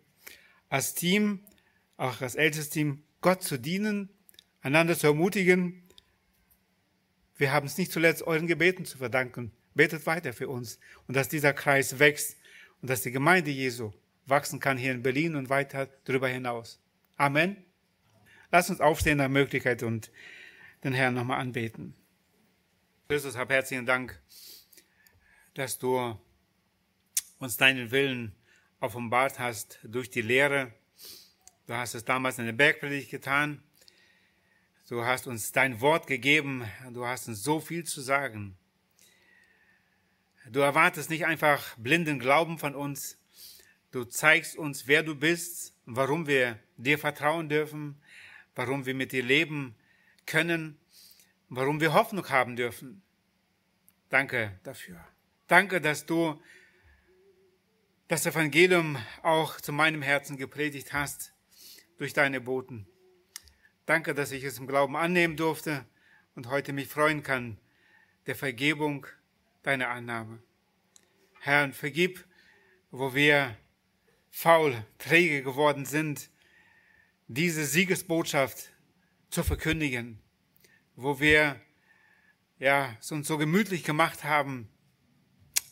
als Team, auch als ältestes Team, Gott zu dienen, einander zu ermutigen. Wir haben es nicht zuletzt euren Gebeten zu verdanken. Betet weiter für uns und dass dieser Kreis wächst und dass die Gemeinde Jesu wachsen kann hier in Berlin und weiter darüber hinaus. Amen. Lass uns aufstehen nach Möglichkeit und den Herrn nochmal anbeten. Christus, hab herzlichen Dank, dass du uns deinen Willen offenbart hast durch die Lehre. Du hast es damals in der Bergpredigt getan. Du hast uns dein Wort gegeben. Du hast uns so viel zu sagen. Du erwartest nicht einfach blinden Glauben von uns. Du zeigst uns, wer du bist, warum wir dir vertrauen dürfen, warum wir mit dir leben können, warum wir Hoffnung haben dürfen. Danke dafür. Danke, dass du das Evangelium auch zu meinem Herzen gepredigt hast durch deine Boten. Danke, dass ich es im Glauben annehmen durfte und heute mich freuen kann der Vergebung deiner Annahme. Herr, und vergib, wo wir faul, träge geworden sind, diese Siegesbotschaft zu verkündigen, wo wir ja, es uns so gemütlich gemacht haben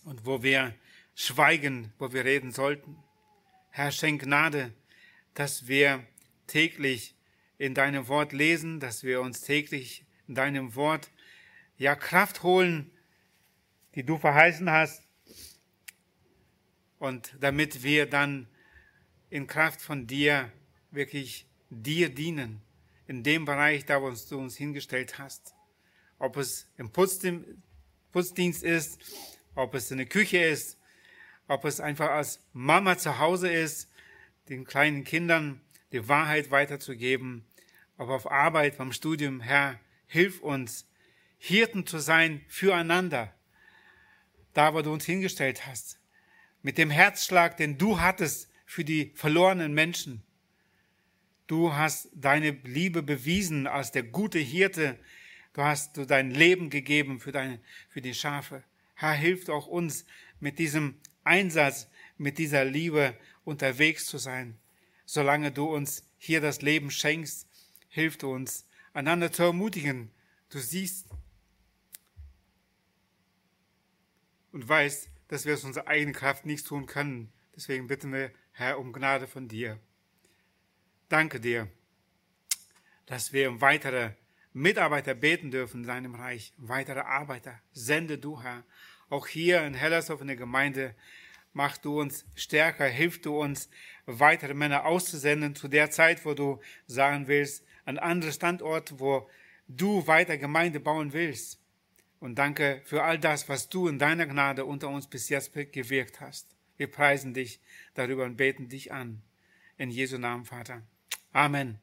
und wo wir schweigen, wo wir reden sollten. Herr, schenk Gnade, dass wir täglich in deinem Wort lesen, dass wir uns täglich in deinem Wort ja Kraft holen, die du verheißen hast, und damit wir dann in Kraft von dir wirklich dir dienen, in dem Bereich, da wo du uns hingestellt hast. Ob es im Putzdienst ist, ob es in der Küche ist, ob es einfach als Mama zu Hause ist, den kleinen Kindern die Wahrheit weiterzugeben, ob auf Arbeit, beim Studium, Herr, hilf uns, Hirten zu sein füreinander, da wo du uns hingestellt hast, mit dem Herzschlag, den du hattest für die verlorenen Menschen. Du hast deine Liebe bewiesen als der gute Hirte. Du hast du dein Leben gegeben für, deine, für die Schafe. Herr, hilf auch uns mit diesem Einsatz, mit dieser Liebe unterwegs zu sein. Solange du uns hier das Leben schenkst, hilf du uns, einander zu ermutigen. Du siehst und weißt, dass wir aus unserer eigenen Kraft nichts tun können. Deswegen bitten wir, Herr, um Gnade von dir. Danke dir, dass wir um weitere Mitarbeiter beten dürfen in deinem Reich, weitere Arbeiter. Sende du, Herr, auch hier in Hellersdorf in der Gemeinde, mach du uns stärker, hilf du uns, weitere Männer auszusenden zu der Zeit, wo du sagen willst, an andere Standorte, wo du weiter Gemeinde bauen willst. Und danke für all das, was du in deiner Gnade unter uns bis jetzt gewirkt hast. Wir preisen dich darüber und beten dich an. In Jesu Namen, Vater. Amen.